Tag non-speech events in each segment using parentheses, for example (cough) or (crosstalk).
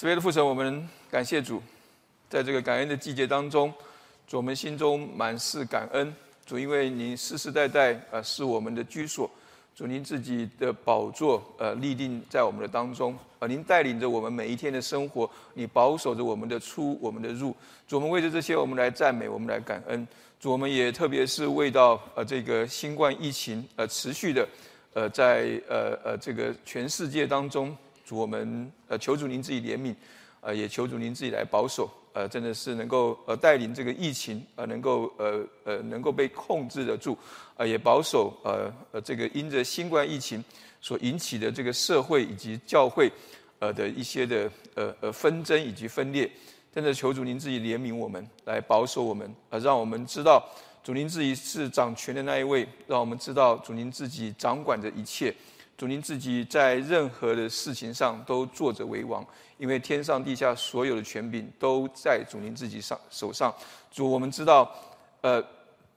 慈悲的父神，我们感谢主，在这个感恩的季节当中，主我们心中满是感恩。主，因为您世世代代呃是我们的居所，主您自己的宝座呃立定在我们的当中，呃您带领着我们每一天的生活，你保守着我们的出我们的入。主，我们为着这些，我们来赞美，我们来感恩。主，我们也特别是为到呃这个新冠疫情呃持续的呃在呃呃这个全世界当中。我们呃求主您自己怜悯，呃也求主您自己来保守，呃真的是能够呃带领这个疫情呃能够呃呃能够被控制得住，呃也保守呃呃这个因着新冠疫情所引起的这个社会以及教会呃的一些的呃呃纷争以及分裂，真的求主您自己怜悯我们，来保守我们，呃让我们知道主您自己是掌权的那一位，让我们知道主您自己掌管着一切。主您自己在任何的事情上都坐着为王，因为天上地下所有的权柄都在主您自己上手上。主，我们知道，呃，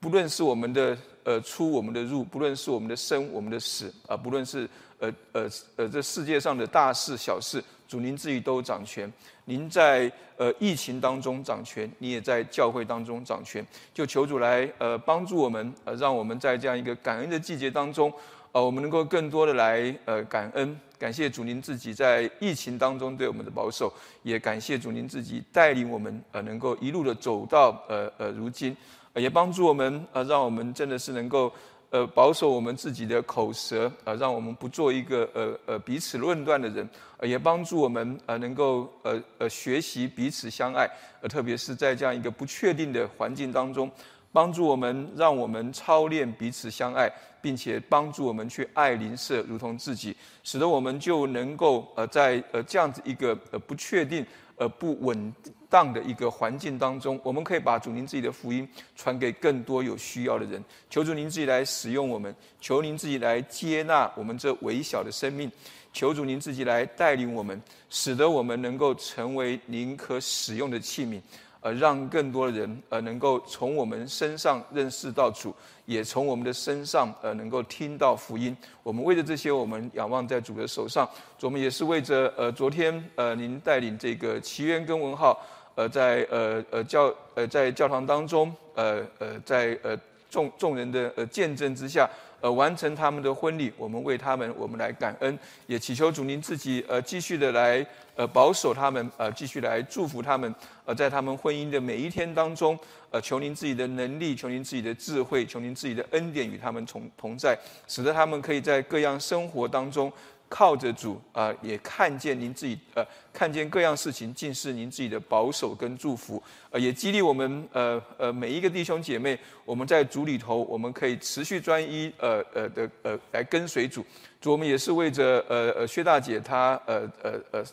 不论是我们的呃出，我们的入，不论是我们的生，我们的死，啊，不论是呃呃呃这世界上的大事小事，主您自己都掌权。您在呃疫情当中掌权，你也在教会当中掌权。就求主来呃帮助我们，呃，让我们在这样一个感恩的季节当中。呃，我们能够更多的来呃感恩，感谢主您自己在疫情当中对我们的保守，也感谢主您自己带领我们呃能够一路的走到呃呃如今，也帮助我们呃让我们真的是能够呃保守我们自己的口舌呃让我们不做一个呃呃彼此论断的人，也帮助我们呃能够呃呃学习彼此相爱，呃特别是在这样一个不确定的环境当中。帮助我们，让我们操练彼此相爱，并且帮助我们去爱邻舍如同自己，使得我们就能够呃在呃这样子一个呃不确定呃不稳当的一个环境当中，我们可以把主您自己的福音传给更多有需要的人。求主您自己来使用我们，求您自己来接纳我们这微小的生命，求主您自己来带领我们，使得我们能够成为您可使用的器皿。呃，让更多的人呃能够从我们身上认识到主，也从我们的身上呃能够听到福音。我们为了这些，我们仰望在主的手上。我们也是为着呃昨天呃您带领这个奇渊跟文浩呃在呃呃教呃在教堂当中呃呃在呃众众人的呃见证之下。呃，完成他们的婚礼，我们为他们，我们来感恩，也祈求主您自己呃继续的来呃保守他们，呃继续来祝福他们，呃在他们婚姻的每一天当中，呃求您自己的能力，求您自己的智慧，求您自己的恩典与他们同同在，使得他们可以在各样生活当中。靠着主啊，也看见您自己呃，看见各样事情尽是您自己的保守跟祝福，呃，也激励我们呃呃每一个弟兄姐妹，我们在主里头，我们可以持续专一呃呃的呃来跟随主。主，我们也是为着呃呃薛大姐她呃呃呃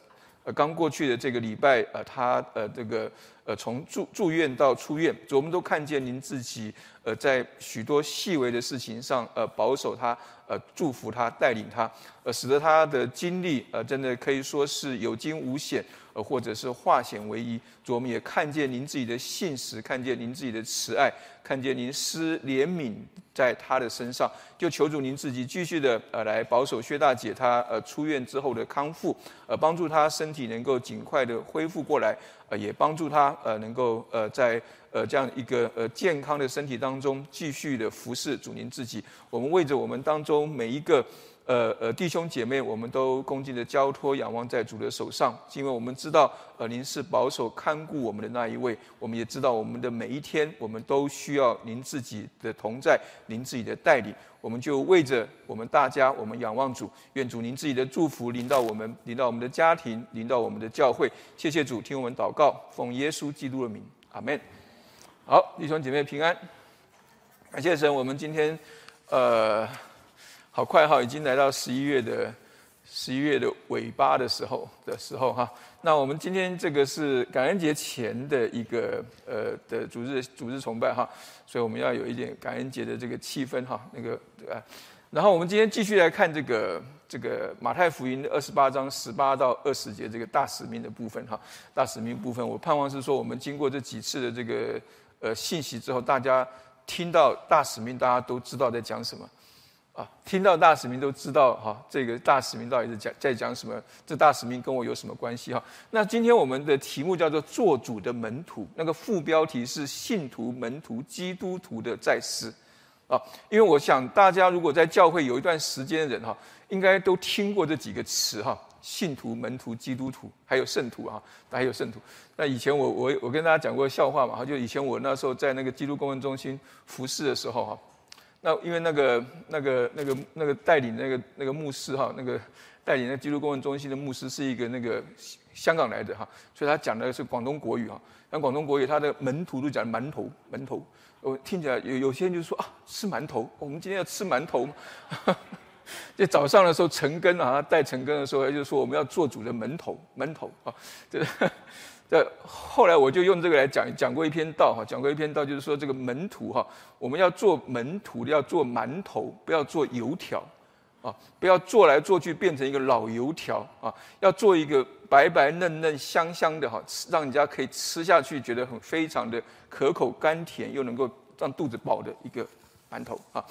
呃刚过去的这个礼拜呃她呃这个呃从住住院到出院，我们都看见您自己呃在许多细微的事情上呃保守他。呃，祝福他，带领他，呃，使得他的经历，呃，真的可以说是有惊无险，呃，或者是化险为夷。主，我们也看见您自己的信实，看见您自己的慈爱，看见您施怜悯在他的身上。就求主您自己继续的，呃，来保守薛大姐她呃出院之后的康复，呃，帮助她身体能够尽快的恢复过来，呃，也帮助她呃能够呃在。呃，这样一个呃健康的身体当中，继续的服侍主您自己。我们为着我们当中每一个呃呃弟兄姐妹，我们都恭敬的交托仰望在主的手上，是因为我们知道呃您是保守看顾我们的那一位。我们也知道我们的每一天，我们都需要您自己的同在，您自己的带领。我们就为着我们大家，我们仰望主，愿主您自己的祝福临到我们，临到我们的家庭，临到我们的教会。谢谢主，听我们祷告，奉耶稣基督的名，阿门。好，弟兄姐妹平安，感谢神。我们今天，呃，好快哈，已经来到十一月的十一月的尾巴的时候的时候哈。那我们今天这个是感恩节前的一个呃的主日主日崇拜哈，所以我们要有一点感恩节的这个气氛哈。那个呃，然后我们今天继续来看这个这个马太福音的二十八章十八到二十节这个大使命的部分哈。大使命部分，我盼望是说我们经过这几次的这个。呃，信息之后，大家听到大使命，大家都知道在讲什么。啊，听到大使命都知道哈，这个大使命到底是讲在讲什么？这大使命跟我有什么关系哈？那今天我们的题目叫做“做主的门徒”，那个副标题是“信徒、门徒、基督徒的在世”。啊，因为我想大家如果在教会有一段时间的人哈，应该都听过这几个词哈：信徒、门徒、基督徒，还有圣徒啊，还有圣徒。那以前我我我跟大家讲过笑话嘛，哈，就以前我那时候在那个基督公文中心服侍的时候哈。那因为那个那个那个那个带领那个那个牧师哈，那个带领那基督公文中心的牧师是一个那个香港来的哈，所以他讲的是广东国语哈。那广东国语，他的门徒都讲馒头馒头，我听起来有有些人就说啊吃馒头，我们今天要吃馒头。(laughs) 就早上的时候陈根啊，带陈根的时候，他就说我们要做主的门头门头啊，这。这后来我就用这个来讲讲过一篇道哈，讲过一篇道，就是说这个门徒哈，我们要做门徒的要做馒头，不要做油条，啊，不要做来做去变成一个老油条啊，要做一个白白嫩嫩香香的哈，让人家可以吃下去觉得很非常的可口甘甜，又能够让肚子饱的一个馒头啊。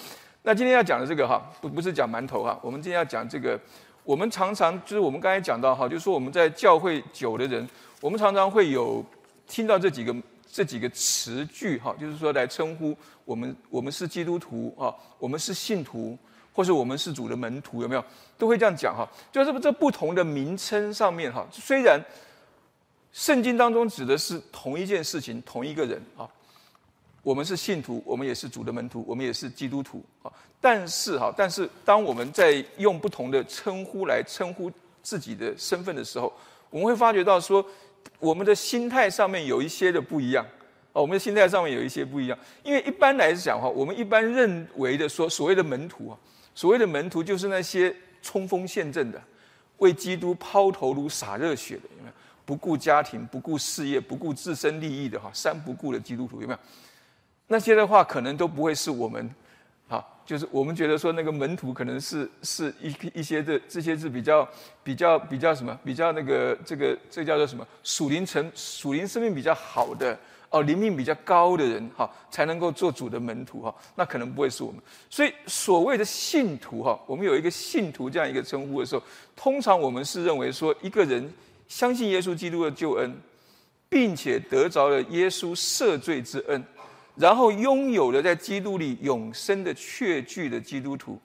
那今天要讲的这个哈，不不是讲馒头哈，我们今天要讲这个，我们常常就是我们刚才讲到哈，就是说我们在教会久的人。我们常常会有听到这几个这几个词句哈，就是说来称呼我们，我们是基督徒啊，我们是信徒，或是我们是主的门徒，有没有？都会这样讲哈。就是这不同的名称上面哈，虽然圣经当中指的是同一件事情，同一个人啊，我们是信徒，我们也是主的门徒，我们也是基督徒啊。但是哈，但是当我们在用不同的称呼来称呼自己的身份的时候，我们会发觉到说。我们的心态上面有一些的不一样，哦，我们的心态上面有一些不一样。因为一般来讲哈，我们一般认为的说，所谓的门徒啊，所谓的门徒就是那些冲锋陷阵的，为基督抛头颅洒热血的，有没有？不顾家庭、不顾事业、不顾自身利益的哈，三不顾的基督徒有没有？那些的话，可能都不会是我们。就是我们觉得说那个门徒可能是是一一些的这些是比较比较比较什么比较那个这个这叫做什么属灵成属灵生命比较好的哦灵命比较高的人哈才能够做主的门徒哈那可能不会是我们所以所谓的信徒哈我们有一个信徒这样一个称呼的时候通常我们是认为说一个人相信耶稣基督的救恩，并且得着了耶稣赦罪之恩。然后拥有了在基督里永生的确据的基督徒，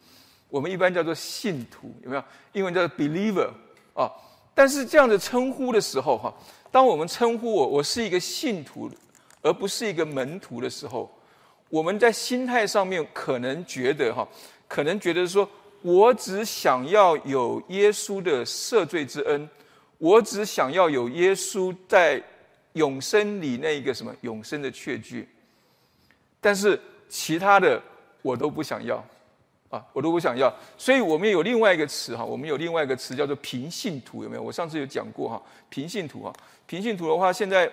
我们一般叫做信徒，有没有？英文叫做 believer 啊。但是这样的称呼的时候，哈，当我们称呼我我是一个信徒，而不是一个门徒的时候，我们在心态上面可能觉得，哈，可能觉得说我只想要有耶稣的赦罪之恩，我只想要有耶稣在永生里那一个什么永生的确据。但是其他的我都不想要，啊，我都不想要。所以我们有另外一个词哈，我们有另外一个词叫做平信徒，有没有？我上次有讲过哈，平信徒哈，平信徒的话，现在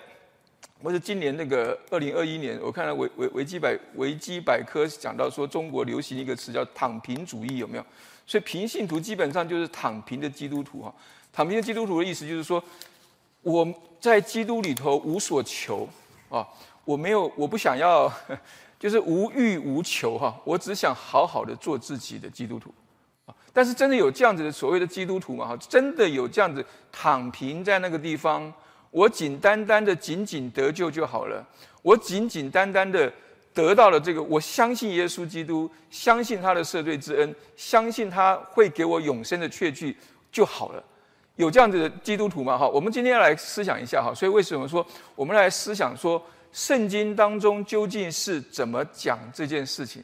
或者今年那个二零二一年，我看到维维维基百维基百科讲到说，中国流行一个词叫躺平主义，有没有？所以平信徒基本上就是躺平的基督徒哈。躺平的基督徒的意思就是说，我在基督里头无所求啊，我没有，我不想要。就是无欲无求哈，我只想好好的做自己的基督徒，啊！但是真的有这样子的所谓的基督徒吗？哈，真的有这样子躺平在那个地方，我简单单的仅仅得救就好了，我简简单单的得到了这个，我相信耶稣基督，相信他的赦罪之恩，相信他会给我永生的确据就好了。有这样子的基督徒吗？哈，我们今天来思想一下哈，所以为什么说我们来思想说？圣经当中究竟是怎么讲这件事情？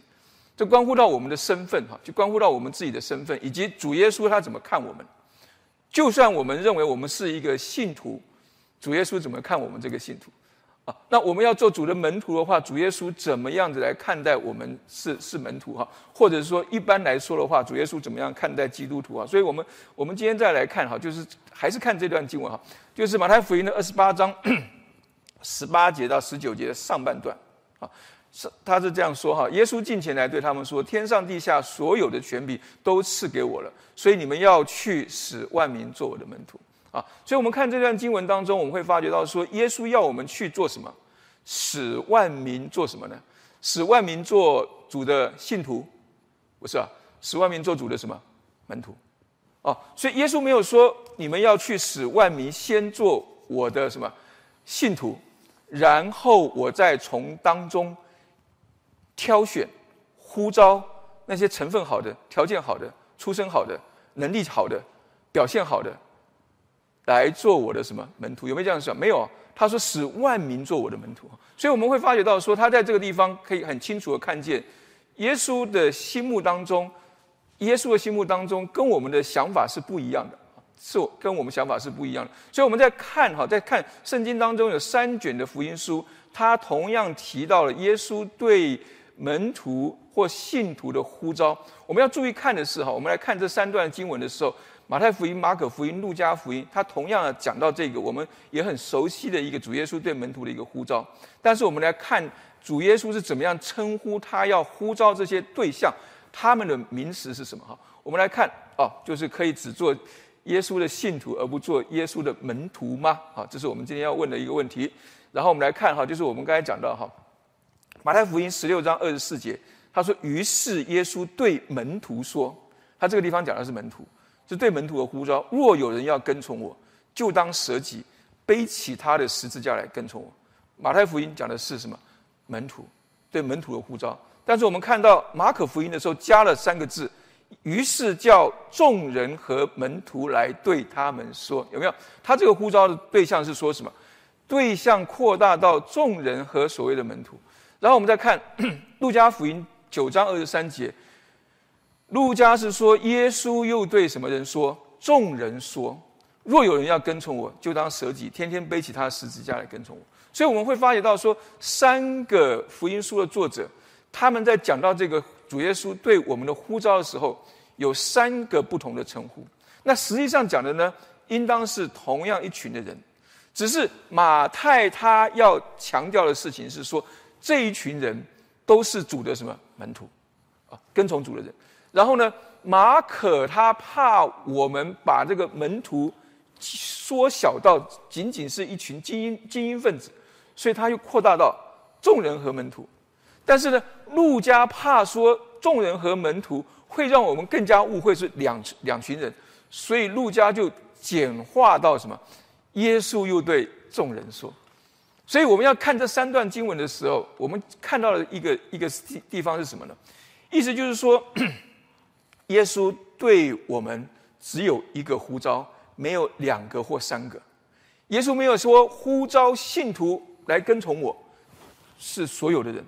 这关乎到我们的身份哈，就关乎到我们自己的身份，以及主耶稣他怎么看我们。就算我们认为我们是一个信徒，主耶稣怎么看我们这个信徒？啊，那我们要做主的门徒的话，主耶稣怎么样子来看待我们是是门徒哈？或者说一般来说的话，主耶稣怎么样看待基督徒啊？所以我们我们今天再来看哈，就是还是看这段经文哈，就是马太福音的二十八章。十八节到十九节的上半段，啊，是他是这样说哈：耶稣近前来对他们说：“天上地下所有的权柄都赐给我了，所以你们要去使万民做我的门徒。”啊，所以我们看这段经文当中，我们会发觉到说，耶稣要我们去做什么？使万民做什么呢？使万民做主的信徒，不是啊？使万民做主的什么门徒？哦，所以耶稣没有说你们要去使万民先做我的什么信徒，然后我再从当中挑选、呼召那些成分好的、条件好的、出身好的、能力好的、表现好的来做我的什么门徒？有没有这样想？没有。他说使万民做我的门徒。所以我们会发觉到说，他在这个地方可以很清楚的看见，耶稣的心目当中。耶稣的心目当中，跟我们的想法是不一样的，是跟我们想法是不一样的。所以我们在看哈，在看圣经当中有三卷的福音书，它同样提到了耶稣对门徒或信徒的呼召。我们要注意看的是哈，我们来看这三段经文的时候，马太福音、马可福音、路加福音，它同样讲到这个我们也很熟悉的一个主耶稣对门徒的一个呼召。但是我们来看主耶稣是怎么样称呼他要呼召这些对象。他们的名词是什么？哈，我们来看哦，就是可以只做耶稣的信徒，而不做耶稣的门徒吗？好，这是我们今天要问的一个问题。然后我们来看哈，就是我们刚才讲到哈，马太福音十六章二十四节，他说：“于是耶稣对门徒说，他这个地方讲的是门徒，是对门徒的呼召。若有人要跟从我，就当舍己，背起他的十字架来跟从我。”马太福音讲的是什么？门徒对门徒的呼召。但是我们看到马可福音的时候加了三个字，于是叫众人和门徒来对他们说，有没有？他这个呼召的对象是说什么？对象扩大到众人和所谓的门徒。然后我们再看 (coughs) 路加福音九章二十三节，路加是说耶稣又对什么人说？众人说，若有人要跟从我，就当舍己，天天背起他的十字架来跟从我。所以我们会发觉到说，三个福音书的作者。他们在讲到这个主耶稣对我们的呼召的时候，有三个不同的称呼。那实际上讲的呢，应当是同样一群的人，只是马太他要强调的事情是说，这一群人都是主的什么门徒啊，跟从主的人。然后呢，马可他怕我们把这个门徒缩小到仅仅是一群精英精英分子，所以他又扩大到众人和门徒。但是呢，路加怕说众人和门徒会让我们更加误会是两两群人，所以路加就简化到什么？耶稣又对众人说，所以我们要看这三段经文的时候，我们看到了一个一个地地方是什么呢？意思就是说，(clears throat) 耶稣对我们只有一个呼召，没有两个或三个。耶稣没有说呼召信徒来跟从我，是所有的人。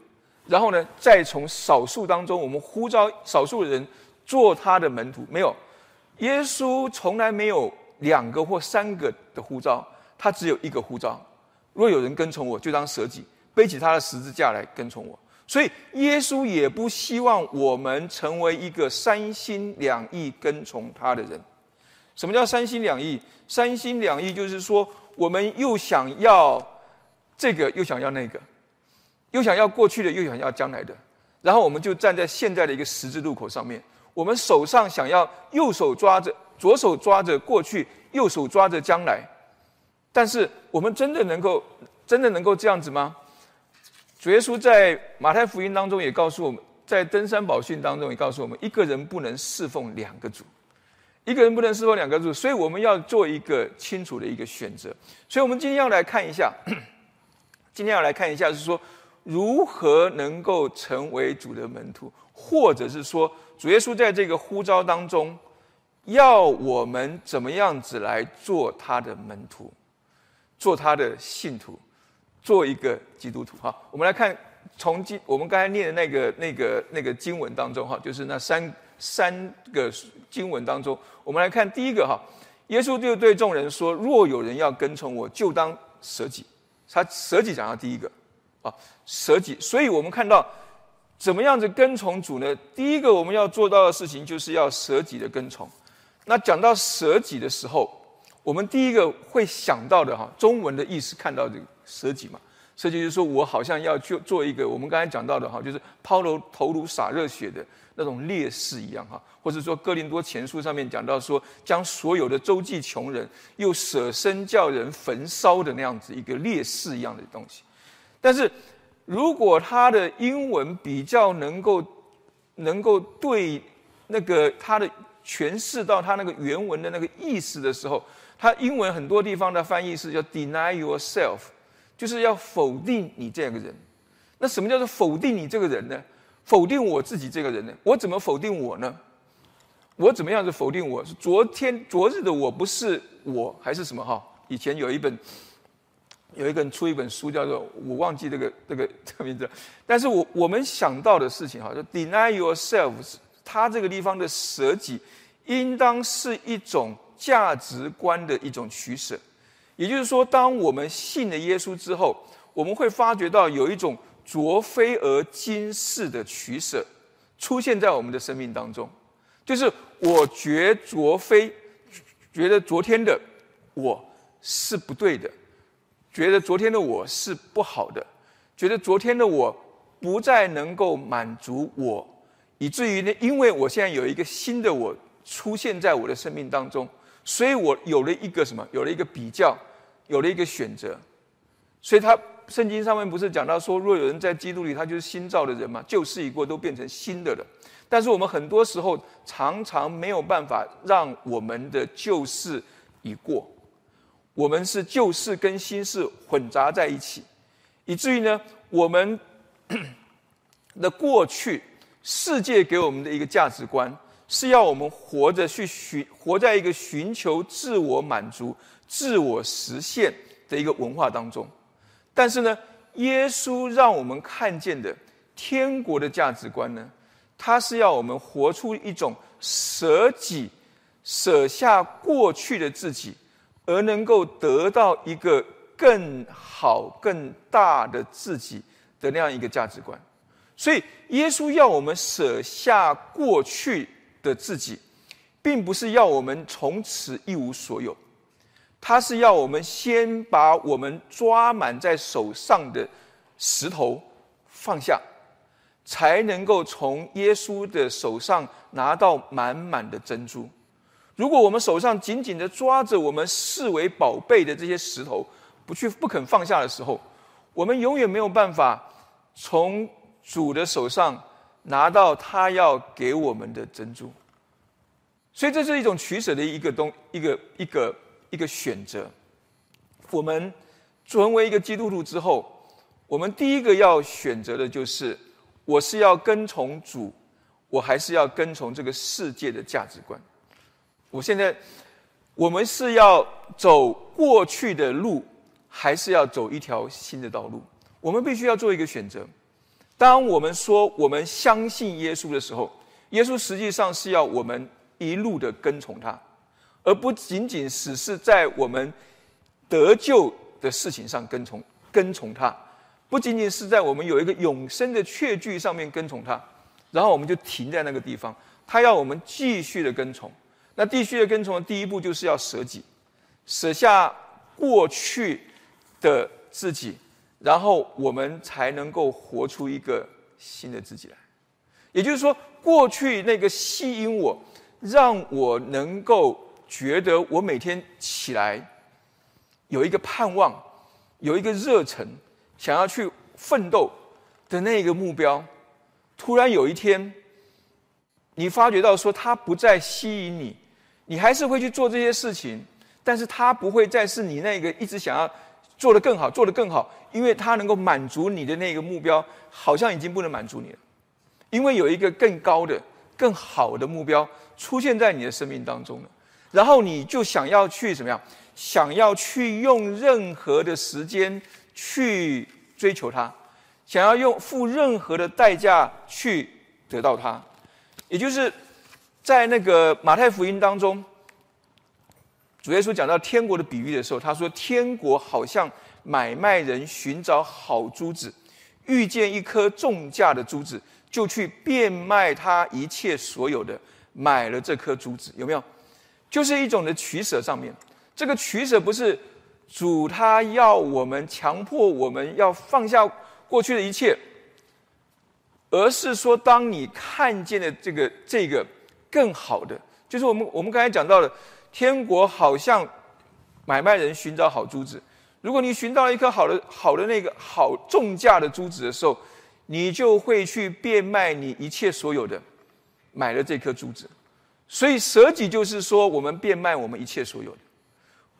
然后呢，再从少数当中，我们呼召少数人做他的门徒。没有，耶稣从来没有两个或三个的呼召，他只有一个呼召。若有人跟从我，就当舍己，背起他的十字架来跟从我。所以，耶稣也不希望我们成为一个三心两意跟从他的人。什么叫三心两意？三心两意就是说，我们又想要这个，又想要那个。又想要过去的，又想要将来的，然后我们就站在现在的一个十字路口上面。我们手上想要右手抓着，左手抓着过去，右手抓着将来。但是我们真的能够，真的能够这样子吗？主耶稣在马太福音当中也告诉我们，在登山宝训当中也告诉我们，一个人不能侍奉两个主，一个人不能侍奉两个主，所以我们要做一个清楚的一个选择。所以我们今天要来看一下，今天要来看一下是说。如何能够成为主的门徒，或者是说，主耶稣在这个呼召当中，要我们怎么样子来做他的门徒，做他的信徒，做一个基督徒？哈，我们来看从经我们刚才念的那个那个那个经文当中，哈，就是那三三个经文当中，我们来看第一个，哈，耶稣就对众人说：“若有人要跟从我，就当舍己。”他舍己讲到第一个。啊，舍己，所以我们看到怎么样子跟从主呢？第一个我们要做到的事情，就是要舍己的跟从。那讲到舍己的时候，我们第一个会想到的哈，中文的意思看到这个舍己嘛，舍己就是说我好像要去做一个我们刚才讲到的哈，就是抛头头颅洒热血的那种烈士一样哈，或者说哥林多前书上面讲到说，将所有的周济穷人，又舍身叫人焚烧的那样子一个烈士一样的东西。但是，如果他的英文比较能够能够对那个他的诠释到他那个原文的那个意思的时候，他英文很多地方的翻译是叫 deny yourself，就是要否定你这个人。那什么叫做否定你这个人呢？否定我自己这个人呢？我怎么否定我呢？我怎么样子否定我？是昨天昨日的我不是我还是什么哈？以前有一本有一个人出一本书叫做我忘记这个 (laughs) 这个这个名字，但是我我们想到的事情哈，就 deny yourself，他这个地方的舍己，应当是一种价值观的一种取舍。也就是说，当我们信了耶稣之后，我们会发觉到有一种卓非而今世的取舍出现在我们的生命当中。就是我觉卓非，觉得昨天的我是不对的，觉得昨天的我是不好的，觉得昨天的我不再能够满足我，以至于呢，因为我现在有一个新的我出现在我的生命当中，所以我有了一个什么？有了一个比较，有了一个选择。所以他圣经上面不是讲到说，若有人在基督里，他就是新造的人嘛，旧事已过，都变成新的了。但是我们很多时候常常没有办法让我们的旧事已过，我们是旧事跟新事混杂在一起，以至于呢，我们的过去世界给我们的一个价值观是要我们活着去寻活在一个寻求自我满足、自我实现的一个文化当中，但是呢，耶稣让我们看见的天国的价值观呢？他是要我们活出一种舍己、舍下过去的自己，而能够得到一个更好、更大的自己的那样一个价值观。所以，耶稣要我们舍下过去的自己，并不是要我们从此一无所有，他是要我们先把我们抓满在手上的石头放下。才能够从耶稣的手上拿到满满的珍珠。如果我们手上紧紧的抓着我们视为宝贝的这些石头，不去不肯放下的时候，我们永远没有办法从主的手上拿到他要给我们的珍珠。所以这是一种取舍的一个东一个一个一个选择。我们成为一个基督徒之后，我们第一个要选择的就是。我是要跟从主，我还是要跟从这个世界的价值观？我现在，我们是要走过去的路，还是要走一条新的道路？我们必须要做一个选择。当我们说我们相信耶稣的时候，耶稣实际上是要我们一路的跟从他，而不仅仅只是在我们得救的事情上跟从跟从他。不仅仅是在我们有一个永生的确据上面跟从他，然后我们就停在那个地方。他要我们继续的跟从，那继续的跟从的第一步就是要舍己，舍下过去的自己，然后我们才能够活出一个新的自己来。也就是说，过去那个吸引我，让我能够觉得我每天起来有一个盼望，有一个热忱。想要去奋斗的那个目标，突然有一天，你发觉到说它不再吸引你，你还是会去做这些事情，但是它不会再是你那个一直想要做得更好、做得更好，因为它能够满足你的那个目标，好像已经不能满足你了，因为有一个更高的、更好的目标出现在你的生命当中了，然后你就想要去怎么样？想要去用任何的时间。去追求他，想要用付任何的代价去得到他，也就是在那个马太福音当中，主耶稣讲到天国的比喻的时候，他说：“天国好像买卖人寻找好珠子，遇见一颗重价的珠子，就去变卖他一切所有的，买了这颗珠子。”有没有？就是一种的取舍。上面这个取舍不是。主他要我们强迫我们要放下过去的一切，而是说，当你看见的这个这个更好的，就是我们我们刚才讲到的，天国好像买卖人寻找好珠子。如果你寻到一颗好的好的那个好重价的珠子的时候，你就会去变卖你一切所有的，买了这颗珠子。所以舍己就是说，我们变卖我们一切所有的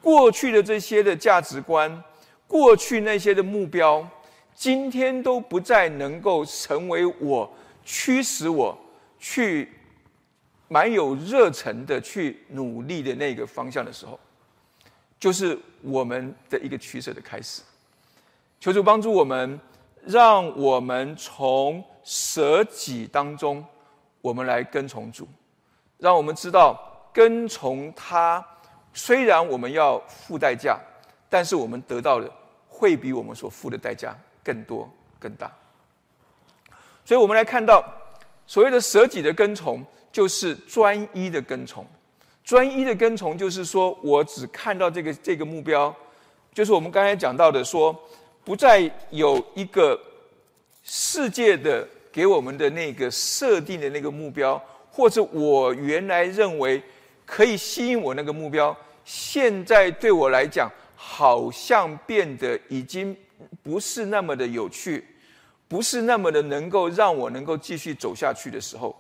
过去的这些的价值观，过去那些的目标，今天都不再能够成为我驱使我去蛮有热忱的去努力的那个方向的时候，就是我们的一个取舍的开始。求主帮助我们，让我们从舍己当中，我们来跟从主。让我们知道，跟从他，虽然我们要付代价，但是我们得到的会比我们所付的代价更多更大。所以，我们来看到所谓的舍己的跟从，就是专一的跟从。专一的跟从，就是说我只看到这个这个目标，就是我们刚才讲到的，说不再有一个世界的给我们的那个设定的那个目标。或者我原来认为可以吸引我那个目标，现在对我来讲好像变得已经不是那么的有趣，不是那么的能够让我能够继续走下去的时候，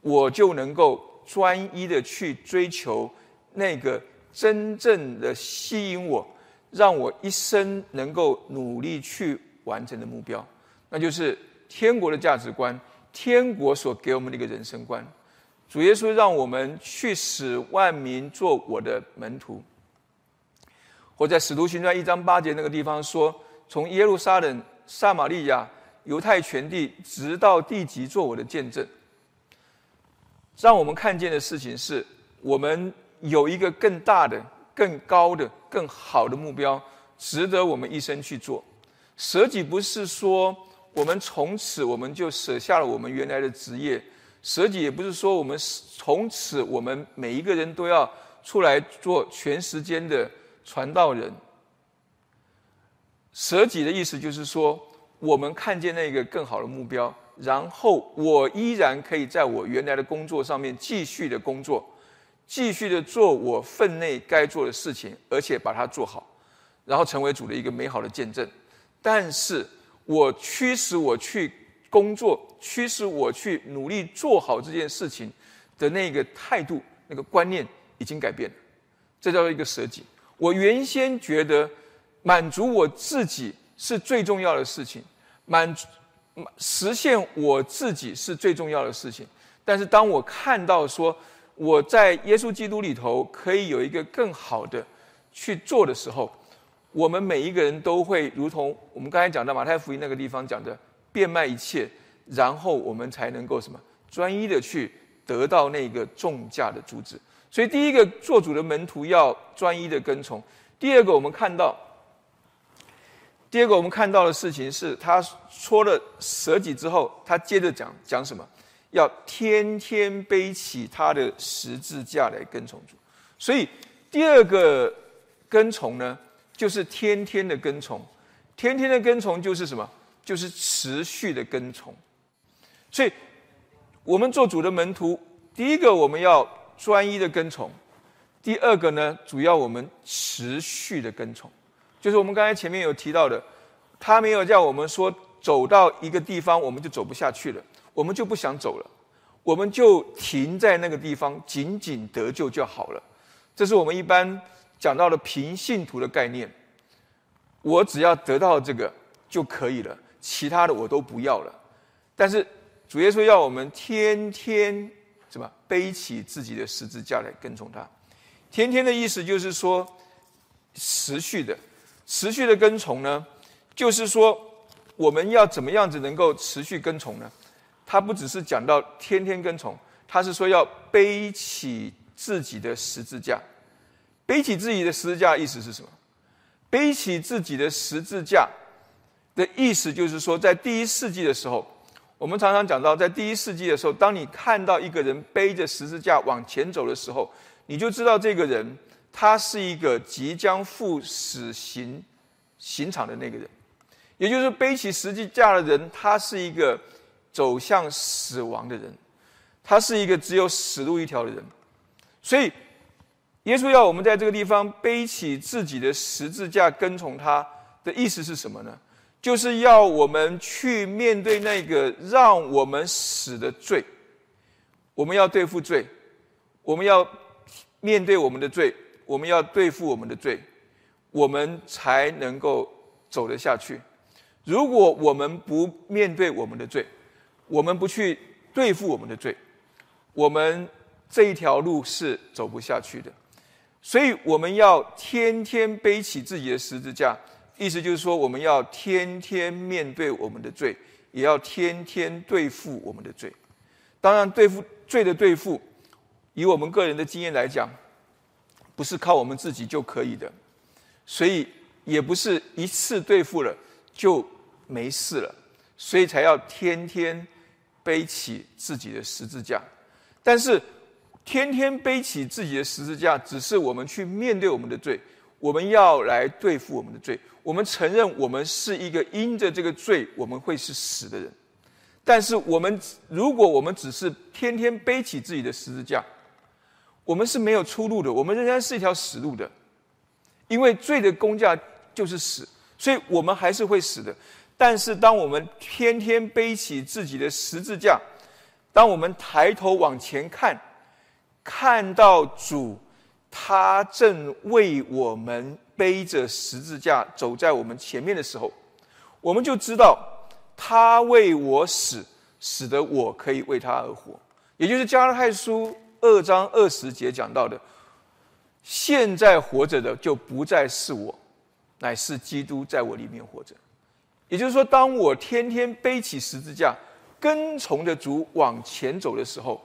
我就能够专一的去追求那个真正的吸引我，让我一生能够努力去完成的目标，那就是天国的价值观。天国所给我们的一个人生观，主耶稣让我们去使万民做我的门徒。我在使徒行传一章八节那个地方说：“从耶路撒冷、撒玛利亚、犹太全地，直到地极，做我的见证。”让我们看见的事情是，我们有一个更大的、更高的、更好的目标，值得我们一生去做。舍己不是说。我们从此我们就舍下了我们原来的职业，舍己也不是说我们从此我们每一个人都要出来做全时间的传道人。舍己的意思就是说，我们看见那个更好的目标，然后我依然可以在我原来的工作上面继续的工作，继续的做我分内该做的事情，而且把它做好，然后成为主的一个美好的见证。但是。我驱使我去工作，驱使我去努力做好这件事情的那个态度、那个观念已经改变了。这叫做一个舍己。我原先觉得满足我自己是最重要的事情，满足实现我自己是最重要的事情。但是当我看到说我在耶稣基督里头可以有一个更好的去做的时候，我们每一个人都会如同我们刚才讲到马太福音那个地方讲的，变卖一切，然后我们才能够什么专一的去得到那个重价的珠子。所以第一个做主的门徒要专一的跟从。第二个我们看到，第二个我们看到的事情是他说了舍己之后，他接着讲讲什么？要天天背起他的十字架来跟从主。所以第二个跟从呢？就是天天的跟从，天天的跟从就是什么？就是持续的跟从。所以，我们做主的门徒，第一个我们要专一的跟从；第二个呢，主要我们持续的跟从。就是我们刚才前面有提到的，他没有叫我们说走到一个地方我们就走不下去了，我们就不想走了，我们就停在那个地方，仅仅得救就好了。这是我们一般。讲到了平信徒的概念，我只要得到这个就可以了，其他的我都不要了。但是主耶稣要我们天天什么背起自己的十字架来跟从他。天天的意思就是说持续的、持续的跟从呢，就是说我们要怎么样子能够持续跟从呢？他不只是讲到天天跟从，他是说要背起自己的十字架。背起自己的十字架，意思是什么？背起自己的十字架的意思就是说，在第一世纪的时候，我们常常讲到，在第一世纪的时候，当你看到一个人背着十字架往前走的时候，你就知道这个人他是一个即将赴死刑刑场的那个人，也就是背起十字架的人，他是一个走向死亡的人，他是一个只有死路一条的人，所以。耶稣要我们在这个地方背起自己的十字架跟从他的意思是什么呢？就是要我们去面对那个让我们死的罪，我们要对付罪，我们要面对我们的罪，我们要对付我们的罪，我们才能够走得下去。如果我们不面对我们的罪，我们不去对付我们的罪，我们这一条路是走不下去的。所以我们要天天背起自己的十字架，意思就是说，我们要天天面对我们的罪，也要天天对付我们的罪。当然，对付罪的对付，以我们个人的经验来讲，不是靠我们自己就可以的，所以也不是一次对付了就没事了，所以才要天天背起自己的十字架。但是。天天背起自己的十字架，只是我们去面对我们的罪，我们要来对付我们的罪。我们承认我们是一个因着这个罪，我们会是死的人。但是我们如果我们只是天天背起自己的十字架，我们是没有出路的，我们仍然是一条死路的。因为罪的工价就是死，所以我们还是会死的。但是当我们天天背起自己的十字架，当我们抬头往前看。看到主，他正为我们背着十字架走在我们前面的时候，我们就知道他为我死，使得我可以为他而活。也就是加拉太书二章二十节讲到的：现在活着的就不再是我，乃是基督在我里面活着。也就是说，当我天天背起十字架，跟从着主往前走的时候。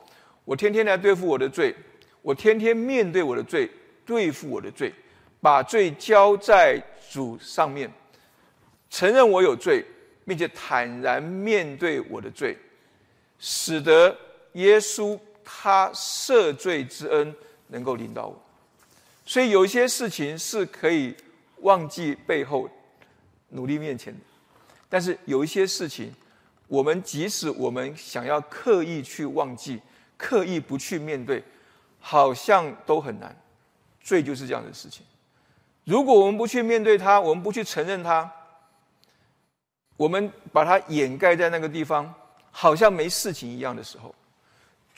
我天天来对付我的罪，我天天面对我的罪，对付我的罪，把罪交在主上面，承认我有罪，并且坦然面对我的罪，使得耶稣他赦罪之恩能够领导我。所以有一些事情是可以忘记背后，努力面前，但是有一些事情，我们即使我们想要刻意去忘记。刻意不去面对，好像都很难。罪就是这样的事情。如果我们不去面对它，我们不去承认它，我们把它掩盖在那个地方，好像没事情一样的时候，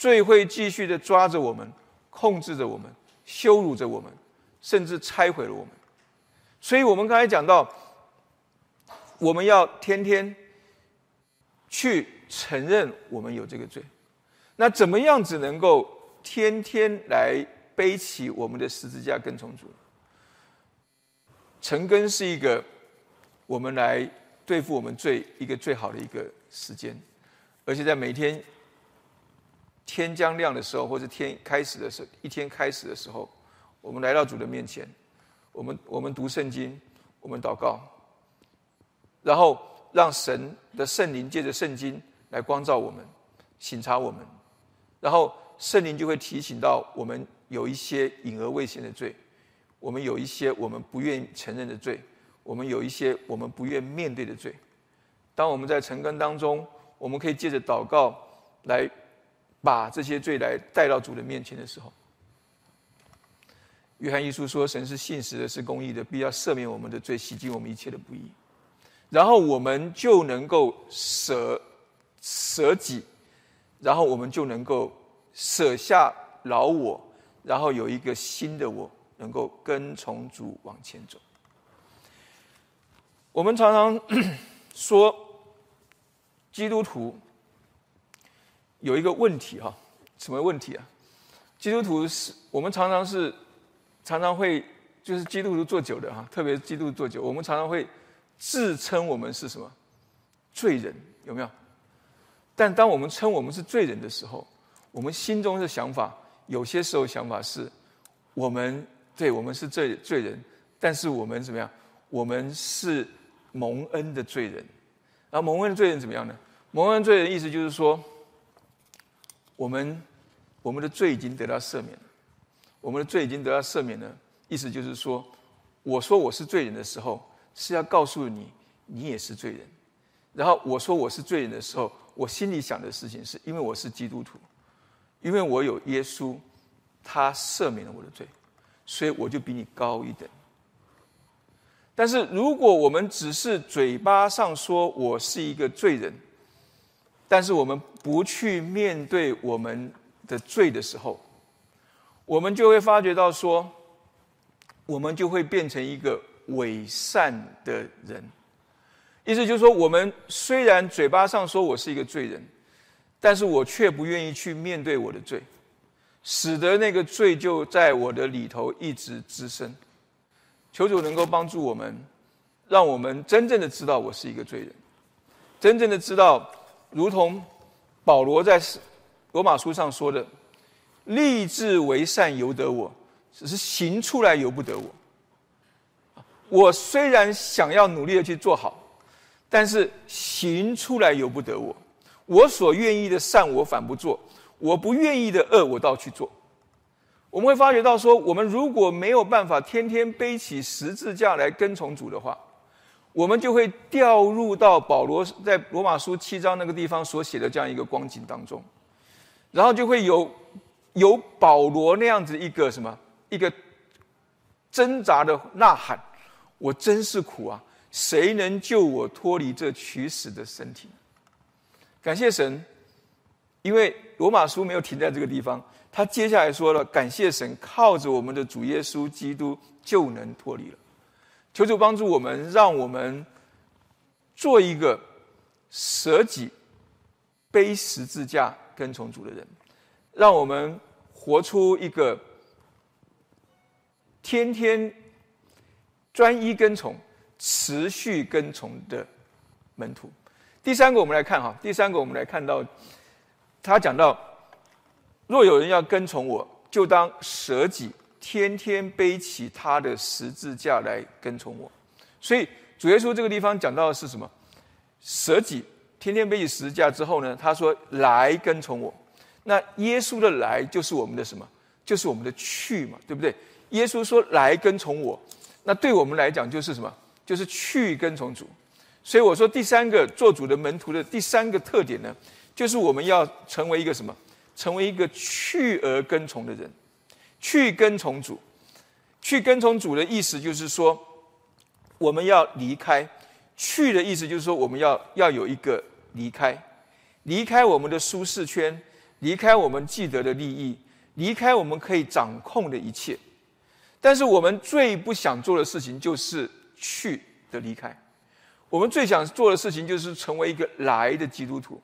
罪会继续的抓着我们，控制着我们，羞辱着我们，甚至拆毁了我们。所以我们刚才讲到，我们要天天去承认我们有这个罪。那怎么样子能够天天来背起我们的十字架跟从主？晨更是一个我们来对付我们最一个最好的一个时间，而且在每天天将亮的时候，或者天开始的时候，一天开始的时候，我们来到主的面前，我们我们读圣经，我们祷告，然后让神的圣灵借着圣经来光照我们，省察我们。然后圣灵就会提醒到我们有一些隐而未显的罪，我们有一些我们不愿意承认的罪，我们有一些我们不愿面对的罪。当我们在晨更当中，我们可以借着祷告来把这些罪来带到主的面前的时候，约翰一书说：“神是信实的，是公义的，必要赦免我们的罪，洗净我们一切的不义。”然后我们就能够舍舍己。然后我们就能够舍下老我，然后有一个新的我，能够跟从主往前走。我们常常 (coughs) 说，基督徒有一个问题哈，什么问题啊？基督徒是我们常常是常常会就是基督徒做久的哈，特别基督徒做久，我们常常会自称我们是什么罪人，有没有？但当我们称我们是罪人的时候，我们心中的想法，有些时候想法是，我们对我们是罪罪人，但是我们怎么样？我们是蒙恩的罪人。然后蒙恩的罪人怎么样呢？蒙恩罪人意思就是说，我们我们的罪已经得到赦免。我们的罪已经得到赦免了，意思就是说，我说我是罪人的时候，是要告诉你，你也是罪人。然后我说我是罪人的时候。我心里想的事情是，因为我是基督徒，因为我有耶稣，他赦免了我的罪，所以我就比你高一等。但是如果我们只是嘴巴上说我是一个罪人，但是我们不去面对我们的罪的时候，我们就会发觉到说，我们就会变成一个伪善的人。意思就是说，我们虽然嘴巴上说我是一个罪人，但是我却不愿意去面对我的罪，使得那个罪就在我的里头一直滋生。求主能够帮助我们，让我们真正的知道我是一个罪人，真正的知道，如同保罗在罗马书上说的：“立志为善由得我，只是行出来由不得我。”我虽然想要努力的去做好。但是行出来由不得我，我所愿意的善我反不做，我不愿意的恶我倒去做。我们会发觉到说，我们如果没有办法天天背起十字架来跟从主的话，我们就会掉入到保罗在罗马书七章那个地方所写的这样一个光景当中，然后就会有有保罗那样子一个什么一个挣扎的呐喊：我真是苦啊！谁能救我脱离这取死的身体？感谢神，因为罗马书没有停在这个地方，他接下来说了：感谢神，靠着我们的主耶稣基督就能脱离了。求主帮助我们，让我们做一个舍己、背十字架、跟从主的人，让我们活出一个天天专一跟从。持续跟从的门徒。第三个，我们来看哈。第三个，我们来看到，他讲到，若有人要跟从我，就当舍己，天天背起他的十字架来跟从我。所以主耶稣这个地方讲到的是什么？舍己，天天背起十字架之后呢？他说来跟从我。那耶稣的来就是我们的什么？就是我们的去嘛，对不对？耶稣说来跟从我，那对我们来讲就是什么？就是去跟从主，所以我说第三个做主的门徒的第三个特点呢，就是我们要成为一个什么？成为一个去而跟从的人，去跟从主，去跟从主的意思就是说，我们要离开，去的意思就是说我们要要有一个离开，离开我们的舒适圈，离开我们既得的利益，离开我们可以掌控的一切。但是我们最不想做的事情就是。去的离开，我们最想做的事情就是成为一个来的基督徒。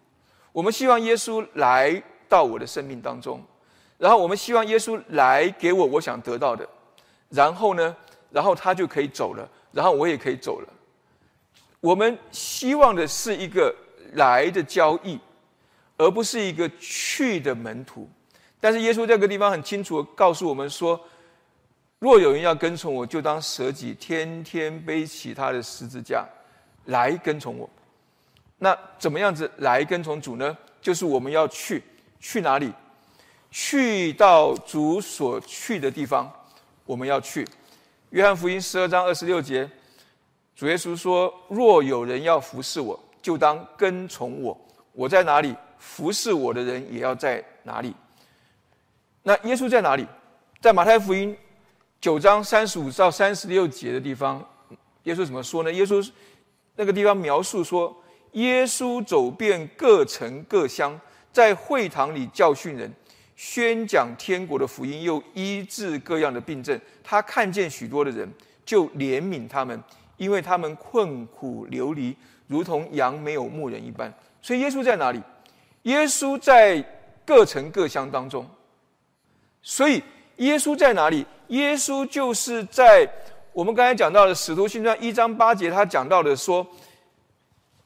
我们希望耶稣来到我的生命当中，然后我们希望耶稣来给我我想得到的，然后呢，然后他就可以走了，然后我也可以走了。我们希望的是一个来的交易，而不是一个去的门徒。但是耶稣这个地方很清楚告诉我们说。若有人要跟从我，就当舍己，天天背起他的十字架来跟从我。那怎么样子来跟从主呢？就是我们要去，去哪里？去到主所去的地方，我们要去。约翰福音十二章二十六节，主耶稣说：“若有人要服侍我，就当跟从我。我在哪里，服侍我的人也要在哪里。”那耶稣在哪里？在马太福音。九章三十五到三十六节的地方，耶稣怎么说呢？耶稣那个地方描述说，耶稣走遍各城各乡，在会堂里教训人，宣讲天国的福音，又医治各样的病症。他看见许多的人，就怜悯他们，因为他们困苦流离，如同羊没有牧人一般。所以耶稣在哪里？耶稣在各城各乡当中。所以耶稣在哪里？耶稣就是在我们刚才讲到的《使徒行传》一章八节，他讲到的说，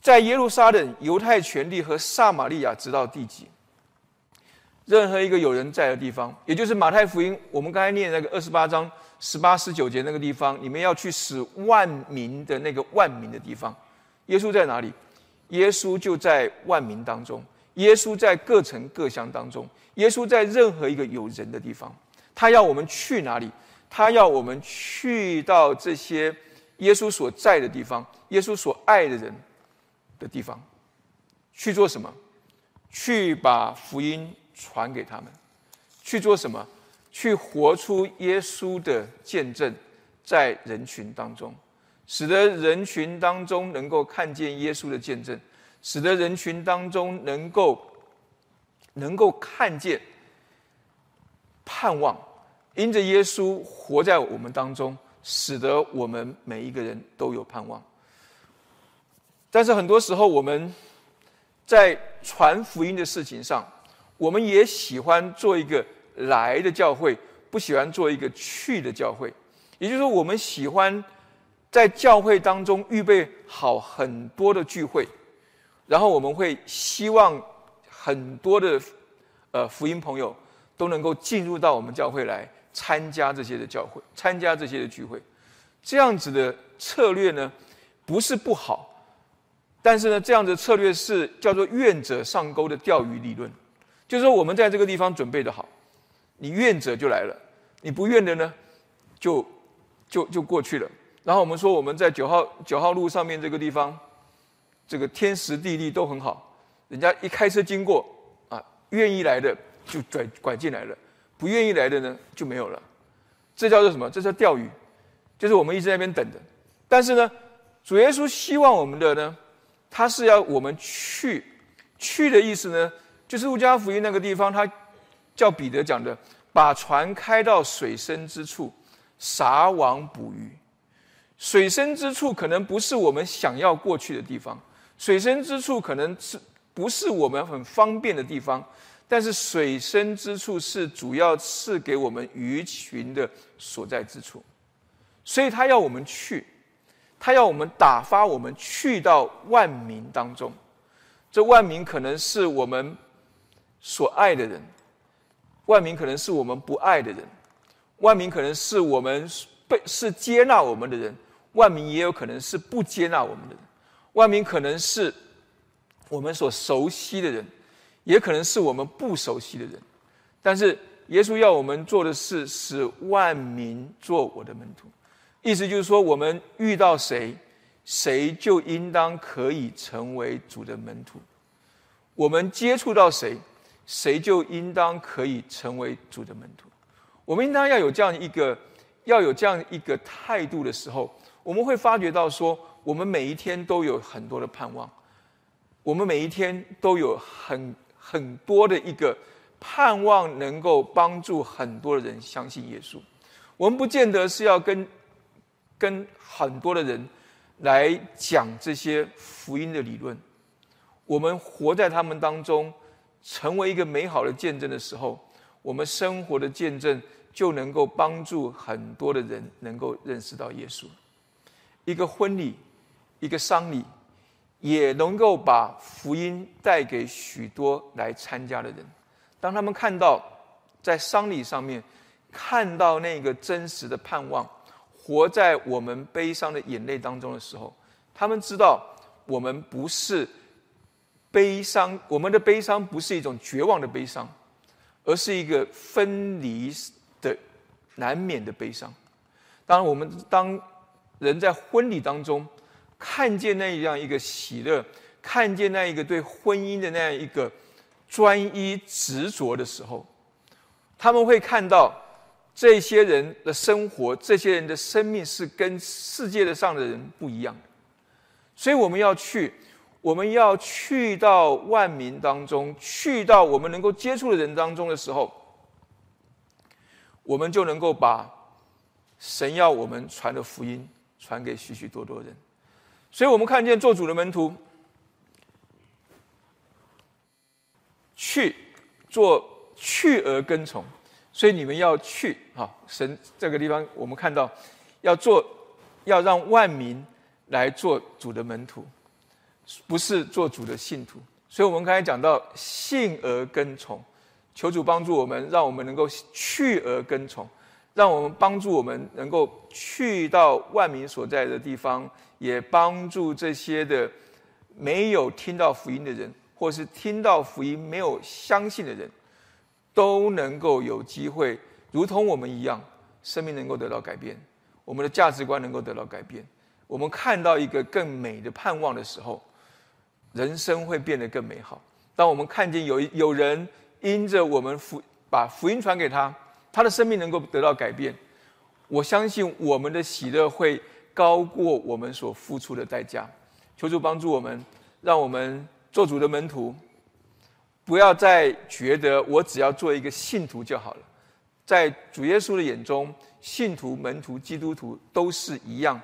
在耶路撒冷、犹太权力和撒玛利亚，直到地极，任何一个有人在的地方，也就是马太福音，我们刚才念那个二十八章十八、十九节那个地方，你们要去使万民的那个万民的地方，耶稣在哪里？耶稣就在万民当中，耶稣在各城各乡当中，耶稣在任何一个有人的地方。他要我们去哪里？他要我们去到这些耶稣所在的地方，耶稣所爱的人的地方，去做什么？去把福音传给他们。去做什么？去活出耶稣的见证，在人群当中，使得人群当中能够看见耶稣的见证，使得人群当中能够能够看见。盼望，因着耶稣活在我们当中，使得我们每一个人都有盼望。但是很多时候，我们在传福音的事情上，我们也喜欢做一个来的教会，不喜欢做一个去的教会。也就是说，我们喜欢在教会当中预备好很多的聚会，然后我们会希望很多的呃福音朋友都能够进入到我们教会来参加这些的教会，参加这些的聚会。这样子的策略呢，不是不好。但是呢，这样的策略是叫做“愿者上钩”的钓鱼理论，就是说我们在这个地方准备的好，你愿者就来了，你不愿的呢，就就就过去了。然后我们说我们在九号九号路上面这个地方，这个天时地利都很好，人家一开车经过啊，愿意来的就拐拐进来了，不愿意来的呢就没有了。这叫做什么？这叫钓鱼，就是我们一直在那边等的。但是呢，主耶稣希望我们的呢。他是要我们去，去的意思呢，就是路加福音那个地方，他叫彼得讲的，把船开到水深之处，撒网捕鱼。水深之处可能不是我们想要过去的地方，水深之处可能是不是我们很方便的地方，但是水深之处是主要赐给我们鱼群的所在之处，所以他要我们去。他要我们打发我们去到万民当中，这万民可能是我们所爱的人，万民可能是我们不爱的人，万民可能是我们被是接纳我们的人，万民也有可能是不接纳我们的人，万民可能是我们所熟悉的人，也可能是我们不熟悉的人，但是耶稣要我们做的事是万民做我的门徒。意思就是说，我们遇到谁，谁就应当可以成为主的门徒；我们接触到谁，谁就应当可以成为主的门徒。我们应当要有这样一个，要有这样一个态度的时候，我们会发觉到说，我们每一天都有很多的盼望，我们每一天都有很很多的一个盼望，能够帮助很多的人相信耶稣。我们不见得是要跟。跟很多的人来讲这些福音的理论，我们活在他们当中，成为一个美好的见证的时候，我们生活的见证就能够帮助很多的人能够认识到耶稣。一个婚礼，一个丧礼，也能够把福音带给许多来参加的人。当他们看到在丧礼上面看到那个真实的盼望。活在我们悲伤的眼泪当中的时候，他们知道我们不是悲伤，我们的悲伤不是一种绝望的悲伤，而是一个分离的难免的悲伤。当然，我们当人在婚礼当中看见那样一个喜乐，看见那一个对婚姻的那样一个专一执着的时候，他们会看到。这些人的生活，这些人的生命是跟世界的上的人不一样的，所以我们要去，我们要去到万民当中，去到我们能够接触的人当中的时候，我们就能够把神要我们传的福音传给许许多多人。所以我们看见做主的门徒去做去而跟从。所以你们要去哈神这个地方，我们看到要做，要让万民来做主的门徒，不是做主的信徒。所以我们刚才讲到信而跟从，求主帮助我们，让我们能够去而跟从，让我们帮助我们能够去到万民所在的地方，也帮助这些的没有听到福音的人，或是听到福音没有相信的人。都能够有机会，如同我们一样，生命能够得到改变，我们的价值观能够得到改变。我们看到一个更美的盼望的时候，人生会变得更美好。当我们看见有有人因着我们福把福音传给他，他的生命能够得到改变，我相信我们的喜乐会高过我们所付出的代价。求主帮助我们，让我们做主的门徒。不要再觉得我只要做一个信徒就好了，在主耶稣的眼中，信徒、门徒、基督徒都是一样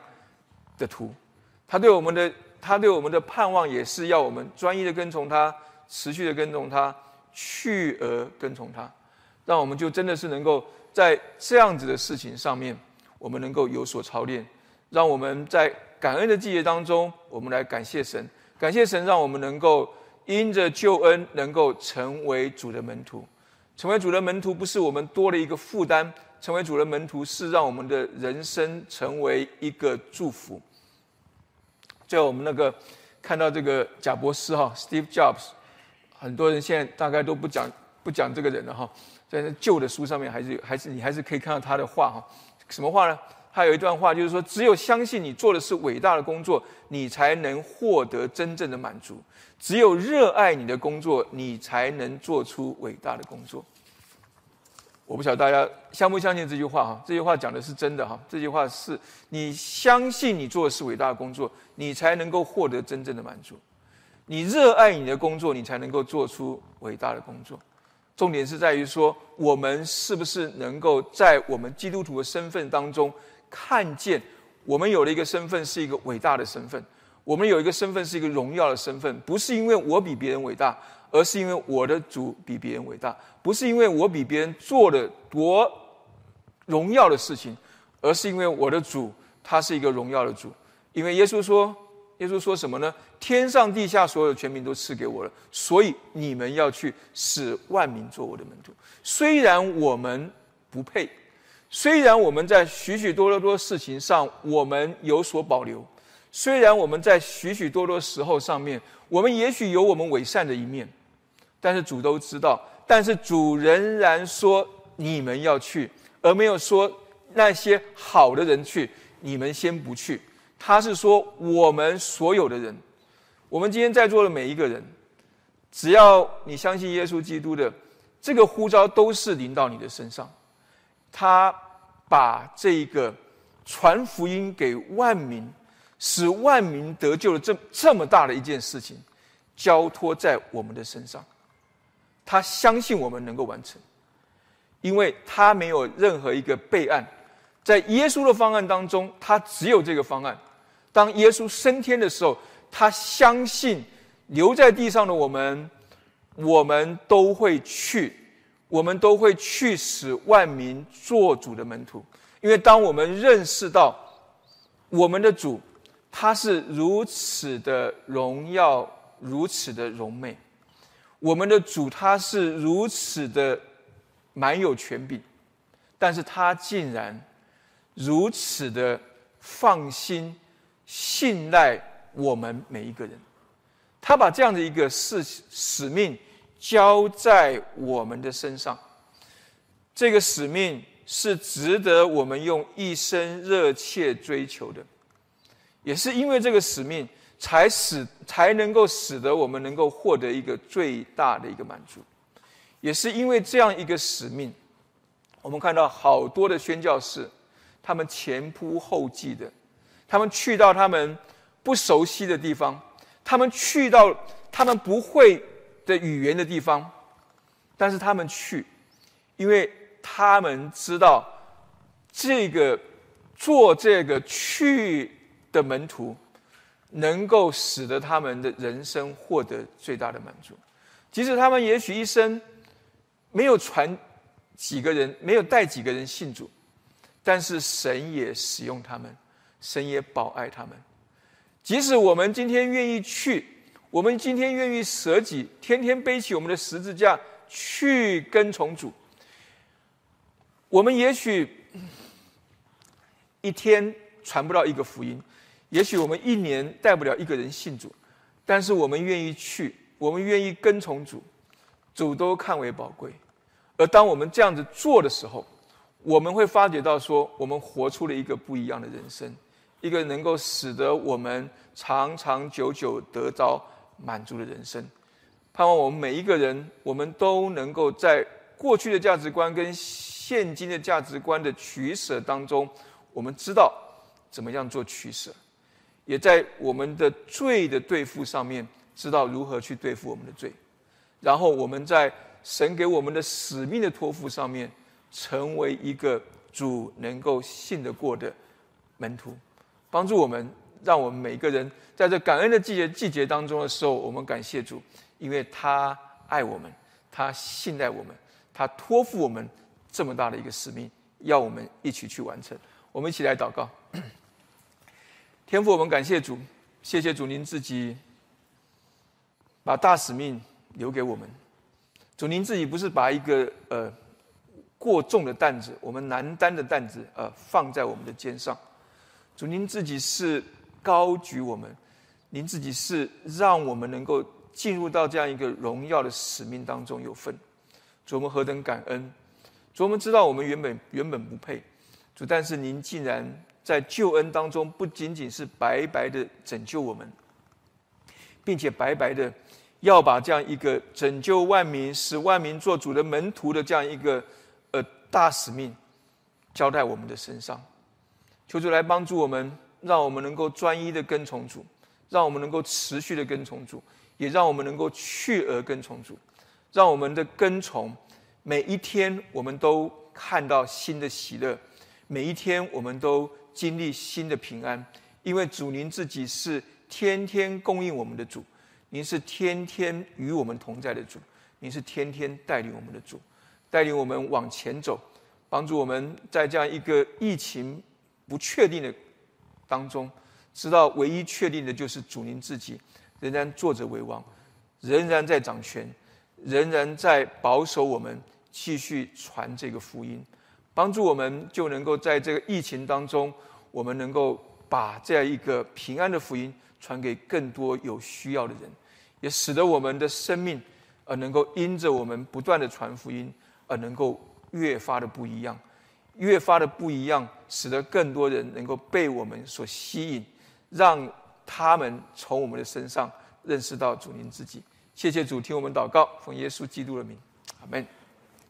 的徒。他对我们的，他对我们的盼望也是要我们专一的跟从他，持续的跟从他，去而跟从他，让我们就真的是能够在这样子的事情上面，我们能够有所操练，让我们在感恩的季节当中，我们来感谢神，感谢神，让我们能够因着救恩，能够成为主的门徒。成为主的门徒不是我们多了一个负担，成为主的门徒是让我们的人生成为一个祝福。在我们那个看到这个贾博士哈，Steve Jobs，很多人现在大概都不讲不讲这个人了哈，在那旧的书上面还是还是你还是可以看到他的话哈。什么话呢？他有一段话就是说，只有相信你做的是伟大的工作，你才能获得真正的满足。只有热爱你的工作，你才能做出伟大的工作。我不晓得大家相不相信这句话哈？这句话讲的是真的哈？这句话是你相信你做的是伟大的工作，你才能够获得真正的满足。你热爱你的工作，你才能够做出伟大的工作。重点是在于说，我们是不是能够在我们基督徒的身份当中，看见我们有了一个身份是一个伟大的身份。我们有一个身份是一个荣耀的身份，不是因为我比别人伟大，而是因为我的主比别人伟大；不是因为我比别人做的多荣耀的事情，而是因为我的主他是一个荣耀的主。因为耶稣说，耶稣说什么呢？天上地下所有权柄都赐给我了，所以你们要去使万民做我的门徒。虽然我们不配，虽然我们在许许多多多事情上我们有所保留。虽然我们在许许多多时候上面，我们也许有我们伪善的一面，但是主都知道。但是主仍然说你们要去，而没有说那些好的人去，你们先不去。他是说我们所有的人，我们今天在座的每一个人，只要你相信耶稣基督的这个呼召，都是临到你的身上。他把这个传福音给万民。使万民得救的这这么大的一件事情，交托在我们的身上，他相信我们能够完成，因为他没有任何一个备案，在耶稣的方案当中，他只有这个方案。当耶稣升天的时候，他相信留在地上的我们，我们都会去，我们都会去使万民做主的门徒，因为当我们认识到我们的主。他是如此的荣耀，如此的荣美。我们的主他是如此的满有权柄，但是他竟然如此的放心、信赖我们每一个人。他把这样的一个事使命交在我们的身上，这个使命是值得我们用一生热切追求的。也是因为这个使命，才使才能够使得我们能够获得一个最大的一个满足。也是因为这样一个使命，我们看到好多的宣教士，他们前仆后继的，他们去到他们不熟悉的地方，他们去到他们不会的语言的地方，但是他们去，因为他们知道这个做这个去。的门徒能够使得他们的人生获得最大的满足，即使他们也许一生没有传几个人，没有带几个人信主，但是神也使用他们，神也保爱他们。即使我们今天愿意去，我们今天愿意舍己，天天背起我们的十字架去跟从主，我们也许一天传不到一个福音。也许我们一年带不了一个人信主，但是我们愿意去，我们愿意跟从主，主都看为宝贵。而当我们这样子做的时候，我们会发觉到说，我们活出了一个不一样的人生，一个能够使得我们长长久久得着满足的人生。盼望我们每一个人，我们都能够在过去的价值观跟现今的价值观的取舍当中，我们知道怎么样做取舍。也在我们的罪的对付上面，知道如何去对付我们的罪，然后我们在神给我们的使命的托付上面，成为一个主能够信得过的门徒，帮助我们，让我们每个人在这感恩的季节季节当中的时候，我们感谢主，因为他爱我们，他信赖我们，他托付我们这么大的一个使命，要我们一起去完成。我们一起来祷告，天父，我们感谢主，谢谢主，您自己把大使命留给我们。主，您自己不是把一个呃过重的担子，我们难担的担子，呃放在我们的肩上。主，您自己是高举我们，您自己是让我们能够进入到这样一个荣耀的使命当中有份。主，我们何等感恩！主，我们知道我们原本原本不配，主，但是您竟然在救恩当中，不仅仅是白白的拯救我们，并且白白的。要把这样一个拯救万民、使万民做主的门徒的这样一个呃大使命，交代我们的身上，求主来帮助我们，让我们能够专一的跟从主，让我们能够持续的跟从主，也让我们能够去而跟从主，让我们的跟从每一天我们都看到新的喜乐，每一天我们都经历新的平安，因为主您自己是天天供应我们的主。您是天天与我们同在的主，您是天天带领我们的主，带领我们往前走，帮助我们在这样一个疫情不确定的当中，知道唯一确定的就是主您自己仍然坐着为王，仍然在掌权，仍然在保守我们继续传这个福音，帮助我们就能够在这个疫情当中，我们能够把这样一个平安的福音。传给更多有需要的人，也使得我们的生命，呃能够因着我们不断的传福音，而能够越发的不一样，越发的不一样，使得更多人能够被我们所吸引，让他们从我们的身上认识到主您自己。谢谢主，听我们祷告，奉耶稣基督的名，阿门。